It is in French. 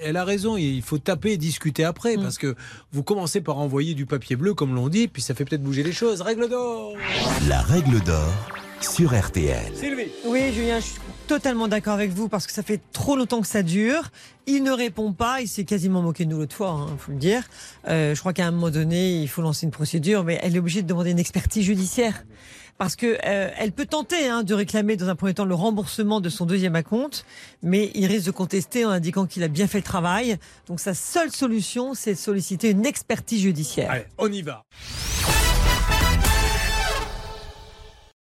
elle a raison. Il faut taper et discuter après. Parce que vous commencez par envoyer du papier bleu, comme l'on dit, puis ça fait peut-être bouger les choses. Règle d'or La règle d'or sur RTL. Sylvie Oui, Julien, je suis totalement d'accord avec vous parce que ça fait trop longtemps que ça dure. Il ne répond pas, il s'est quasiment moqué de nous l'autre fois, il faut le dire. Euh, je crois qu'à un moment donné, il faut lancer une procédure, mais elle est obligée de demander une expertise judiciaire. Parce que euh, peut tenter hein, de réclamer dans un premier temps le remboursement de son deuxième acompte, mais il risque de contester en indiquant qu'il a bien fait le travail. Donc sa seule solution, c'est de solliciter une expertise judiciaire. Allez, on y va.